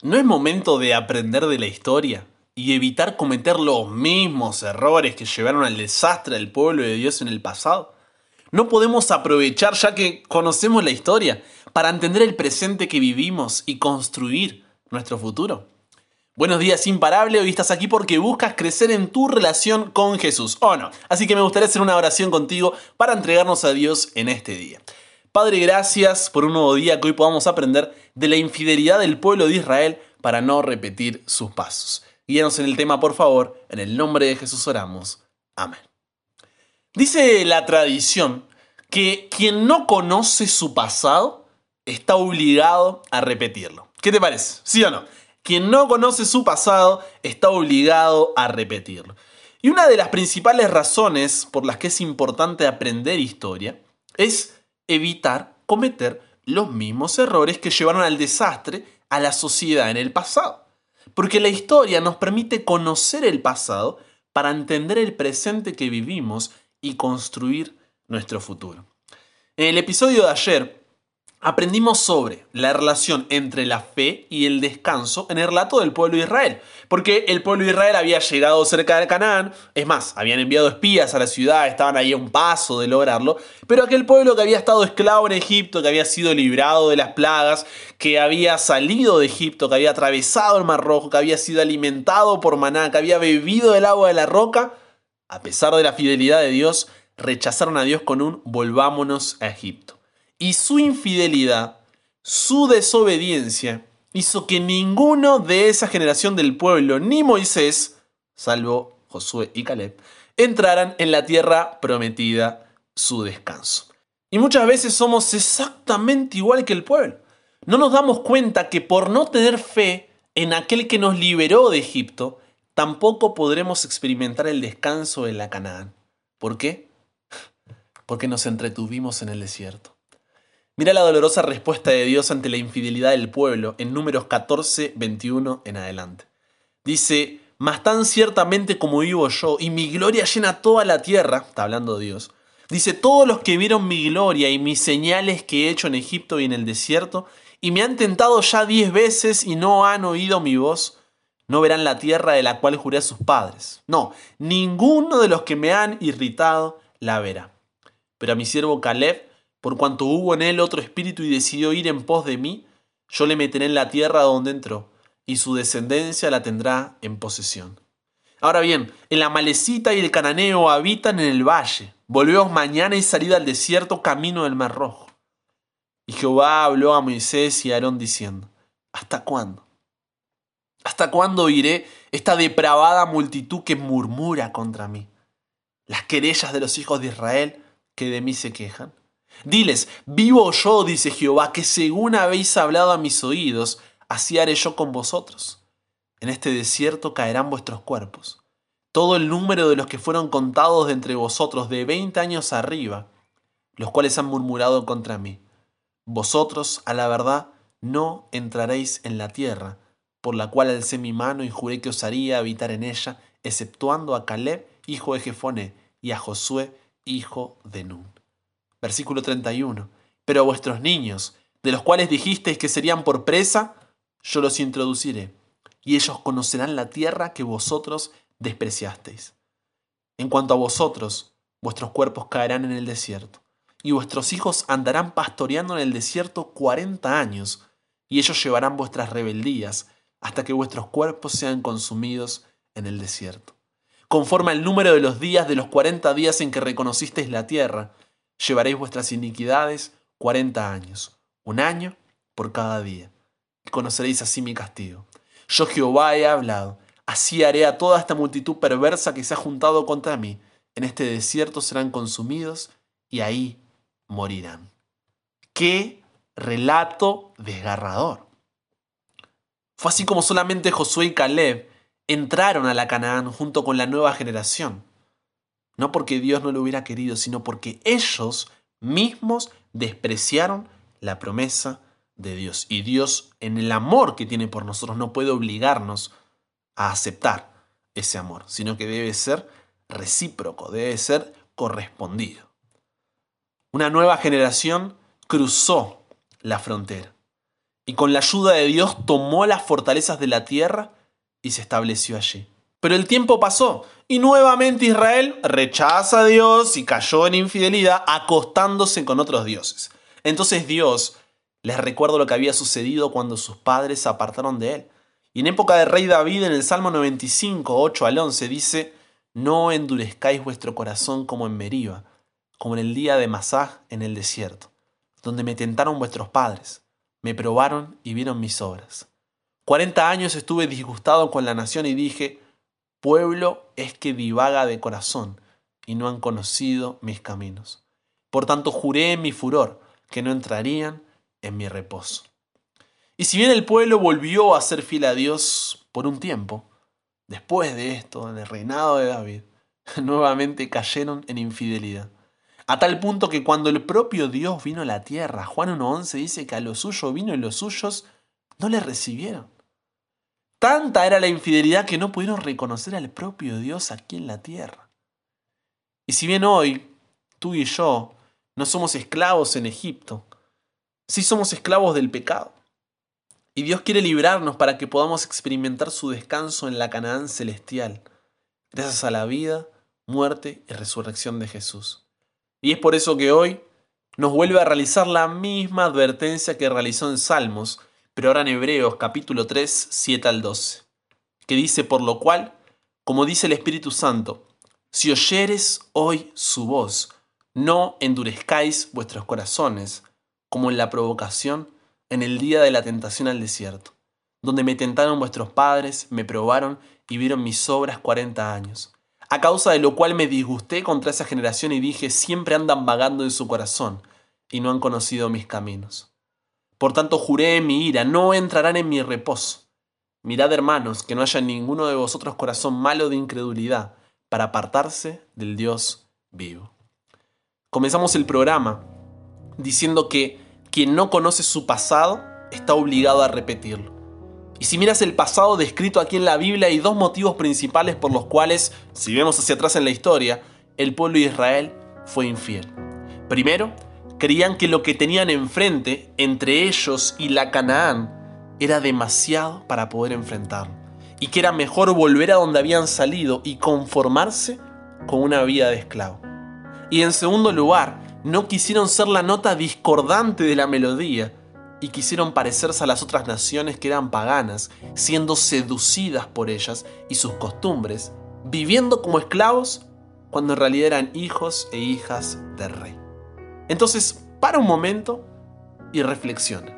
¿No es momento de aprender de la historia y evitar cometer los mismos errores que llevaron al desastre del pueblo de Dios en el pasado? ¿No podemos aprovechar, ya que conocemos la historia, para entender el presente que vivimos y construir nuestro futuro? Buenos días, imparable. Hoy estás aquí porque buscas crecer en tu relación con Jesús, ¿o no? Así que me gustaría hacer una oración contigo para entregarnos a Dios en este día. Padre, gracias por un nuevo día que hoy podamos aprender de la infidelidad del pueblo de Israel para no repetir sus pasos. Guíanos en el tema, por favor. En el nombre de Jesús oramos. Amén. Dice la tradición que quien no conoce su pasado está obligado a repetirlo. ¿Qué te parece? ¿Sí o no? Quien no conoce su pasado está obligado a repetirlo. Y una de las principales razones por las que es importante aprender historia es evitar cometer los mismos errores que llevaron al desastre a la sociedad en el pasado. Porque la historia nos permite conocer el pasado para entender el presente que vivimos y construir nuestro futuro. En el episodio de ayer aprendimos sobre la relación entre la fe y el descanso en el relato del pueblo de Israel. Porque el pueblo de Israel había llegado cerca de Canaán, es más, habían enviado espías a la ciudad, estaban ahí a un paso de lograrlo, pero aquel pueblo que había estado esclavo en Egipto, que había sido librado de las plagas, que había salido de Egipto, que había atravesado el Mar Rojo, que había sido alimentado por maná, que había bebido el agua de la roca, a pesar de la fidelidad de Dios, rechazaron a Dios con un volvámonos a Egipto y su infidelidad, su desobediencia, hizo que ninguno de esa generación del pueblo, ni Moisés, salvo Josué y Caleb, entraran en la tierra prometida, su descanso. Y muchas veces somos exactamente igual que el pueblo. No nos damos cuenta que por no tener fe en aquel que nos liberó de Egipto, tampoco podremos experimentar el descanso en la Canaán. ¿Por qué? Porque nos entretuvimos en el desierto. Mira la dolorosa respuesta de Dios ante la infidelidad del pueblo en números 14, 21 en adelante. Dice, mas tan ciertamente como vivo yo, y mi gloria llena toda la tierra, está hablando Dios, dice, todos los que vieron mi gloria y mis señales que he hecho en Egipto y en el desierto, y me han tentado ya diez veces y no han oído mi voz, no verán la tierra de la cual juré a sus padres. No, ninguno de los que me han irritado la verá. Pero a mi siervo Caleb, por cuanto hubo en él otro espíritu y decidió ir en pos de mí, yo le meteré en la tierra donde entró, y su descendencia la tendrá en posesión. Ahora bien, el amalecita y el cananeo habitan en el valle. Volveos mañana y salid al desierto camino del mar rojo. Y Jehová habló a Moisés y a Aarón diciendo, ¿Hasta cuándo? ¿Hasta cuándo oiré esta depravada multitud que murmura contra mí? Las querellas de los hijos de Israel que de mí se quejan. Diles, vivo yo, dice Jehová, que según habéis hablado a mis oídos, así haré yo con vosotros. En este desierto caerán vuestros cuerpos. Todo el número de los que fueron contados de entre vosotros de veinte años arriba, los cuales han murmurado contra mí. Vosotros, a la verdad, no entraréis en la tierra, por la cual alcé mi mano y juré que os haría habitar en ella, exceptuando a Caleb, hijo de Jefone, y a Josué, hijo de Nun. Versículo 31. Pero a vuestros niños, de los cuales dijisteis que serían por presa, yo los introduciré, y ellos conocerán la tierra que vosotros despreciasteis. En cuanto a vosotros, vuestros cuerpos caerán en el desierto, y vuestros hijos andarán pastoreando en el desierto cuarenta años, y ellos llevarán vuestras rebeldías hasta que vuestros cuerpos sean consumidos en el desierto. Conforme al número de los días de los cuarenta días en que reconocisteis la tierra, llevaréis vuestras iniquidades cuarenta años, un año por cada día, y conoceréis así mi castigo. Yo Jehová he hablado, así haré a toda esta multitud perversa que se ha juntado contra mí. En este desierto serán consumidos y ahí morirán. ¡Qué relato desgarrador! Fue así como solamente Josué y Caleb entraron a la Canaán junto con la nueva generación. No porque Dios no lo hubiera querido, sino porque ellos mismos despreciaron la promesa de Dios. Y Dios, en el amor que tiene por nosotros, no puede obligarnos a aceptar ese amor, sino que debe ser recíproco, debe ser correspondido. Una nueva generación cruzó la frontera. y con la ayuda de Dios tomó las fortalezas de la tierra y se estableció allí. Pero el tiempo pasó y nuevamente Israel rechaza a Dios y cayó en infidelidad acostándose con otros dioses. Entonces Dios les recuerda lo que había sucedido cuando sus padres se apartaron de él. Y en época de rey David en el Salmo 95, 8 al 11 dice, No endurezcáis vuestro corazón como en Meriba, como en el día de Masá en el desierto, donde me tentaron vuestros padres, me probaron y vieron mis obras. Cuarenta años estuve disgustado con la nación y dije, Pueblo es que divaga de corazón y no han conocido mis caminos. Por tanto juré en mi furor que no entrarían en mi reposo. Y si bien el pueblo volvió a ser fiel a Dios por un tiempo, después de esto, en el reinado de David, nuevamente cayeron en infidelidad. A tal punto que cuando el propio Dios vino a la tierra, Juan 1.11 dice que a lo suyo vino y los suyos no le recibieron. Tanta era la infidelidad que no pudieron reconocer al propio Dios aquí en la tierra. Y si bien hoy, tú y yo, no somos esclavos en Egipto, sí somos esclavos del pecado. Y Dios quiere librarnos para que podamos experimentar su descanso en la Canaán celestial, gracias a la vida, muerte y resurrección de Jesús. Y es por eso que hoy nos vuelve a realizar la misma advertencia que realizó en Salmos, pero ahora en Hebreos capítulo 3, 7 al 12, que dice, por lo cual, como dice el Espíritu Santo, si oyeres hoy su voz, no endurezcáis vuestros corazones, como en la provocación en el día de la tentación al desierto, donde me tentaron vuestros padres, me probaron y vieron mis obras cuarenta años, a causa de lo cual me disgusté contra esa generación y dije, siempre andan vagando en su corazón, y no han conocido mis caminos. Por tanto juré en mi ira, no entrarán en mi reposo. Mirad, hermanos, que no haya ninguno de vosotros corazón malo de incredulidad, para apartarse del Dios vivo. Comenzamos el programa diciendo que quien no conoce su pasado está obligado a repetirlo. Y si miras el pasado descrito aquí en la Biblia, hay dos motivos principales por los cuales, si vemos hacia atrás en la historia, el pueblo de Israel fue infiel. Primero, creían que lo que tenían enfrente, entre ellos y la Canaán, era demasiado para poder enfrentarlo, y que era mejor volver a donde habían salido y conformarse con una vida de esclavo. Y en segundo lugar, no quisieron ser la nota discordante de la melodía, y quisieron parecerse a las otras naciones que eran paganas, siendo seducidas por ellas y sus costumbres, viviendo como esclavos cuando en realidad eran hijos e hijas del rey. Entonces, para un momento y reflexiona.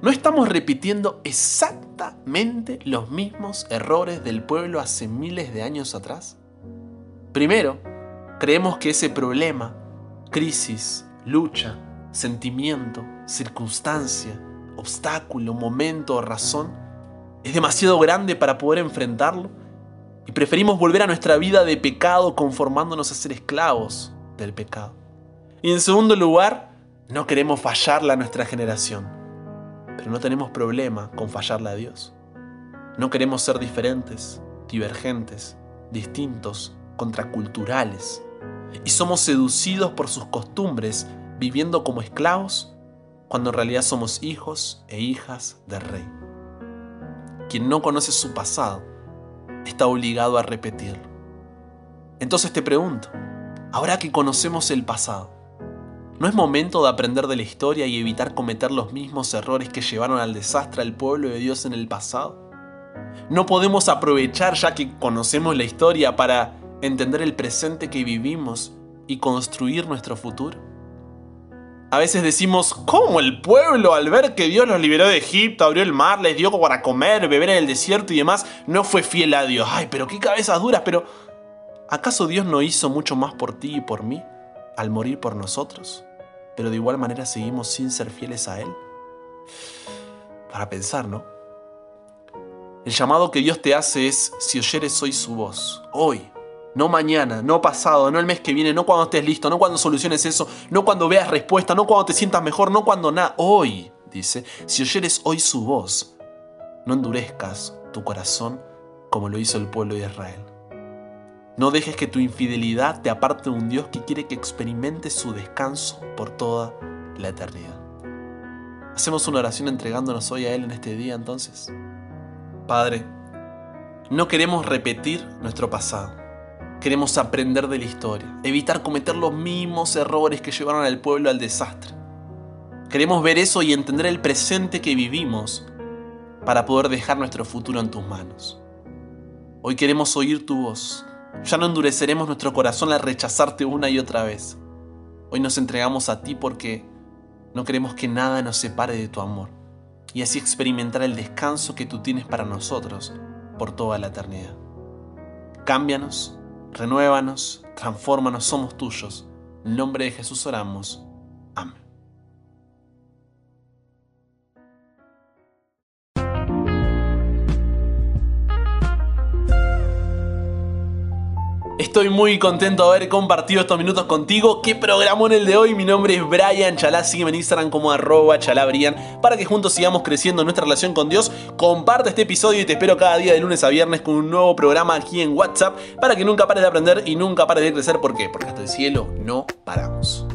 ¿No estamos repitiendo exactamente los mismos errores del pueblo hace miles de años atrás? Primero, creemos que ese problema, crisis, lucha, sentimiento, circunstancia, obstáculo, momento o razón, es demasiado grande para poder enfrentarlo y preferimos volver a nuestra vida de pecado conformándonos a ser esclavos del pecado. Y en segundo lugar, no queremos fallarle a nuestra generación, pero no tenemos problema con fallarle a Dios. No queremos ser diferentes, divergentes, distintos, contraculturales. Y somos seducidos por sus costumbres, viviendo como esclavos, cuando en realidad somos hijos e hijas del rey. Quien no conoce su pasado está obligado a repetirlo. Entonces te pregunto, ahora que conocemos el pasado, ¿No es momento de aprender de la historia y evitar cometer los mismos errores que llevaron al desastre al pueblo de Dios en el pasado? ¿No podemos aprovechar ya que conocemos la historia para entender el presente que vivimos y construir nuestro futuro? A veces decimos, ¿cómo el pueblo al ver que Dios los liberó de Egipto, abrió el mar, les dio para comer, beber en el desierto y demás, no fue fiel a Dios? Ay, pero qué cabezas duras, pero ¿acaso Dios no hizo mucho más por ti y por mí al morir por nosotros? Pero de igual manera seguimos sin ser fieles a Él? Para pensar, ¿no? El llamado que Dios te hace es, si oyeres hoy su voz, hoy, no mañana, no pasado, no el mes que viene, no cuando estés listo, no cuando soluciones eso, no cuando veas respuesta, no cuando te sientas mejor, no cuando nada, hoy, dice, si oyeres hoy su voz, no endurezcas tu corazón como lo hizo el pueblo de Israel. No dejes que tu infidelidad te aparte de un Dios que quiere que experimentes su descanso por toda la eternidad. Hacemos una oración entregándonos hoy a Él en este día entonces. Padre, no queremos repetir nuestro pasado. Queremos aprender de la historia, evitar cometer los mismos errores que llevaron al pueblo al desastre. Queremos ver eso y entender el presente que vivimos para poder dejar nuestro futuro en tus manos. Hoy queremos oír tu voz. Ya no endureceremos nuestro corazón al rechazarte una y otra vez. Hoy nos entregamos a ti porque no queremos que nada nos separe de tu amor y así experimentar el descanso que tú tienes para nosotros por toda la eternidad. Cámbianos, renuévanos, transfórmanos, somos tuyos. En nombre de Jesús oramos. Amén. Estoy muy contento de haber compartido estos minutos contigo. ¿Qué programó en el de hoy? Mi nombre es Brian Chalá. Sígueme en Instagram como arroba chalabrian para que juntos sigamos creciendo nuestra relación con Dios. Comparte este episodio y te espero cada día de lunes a viernes con un nuevo programa aquí en WhatsApp para que nunca pares de aprender y nunca pares de crecer. ¿Por qué? Porque hasta el cielo no paramos.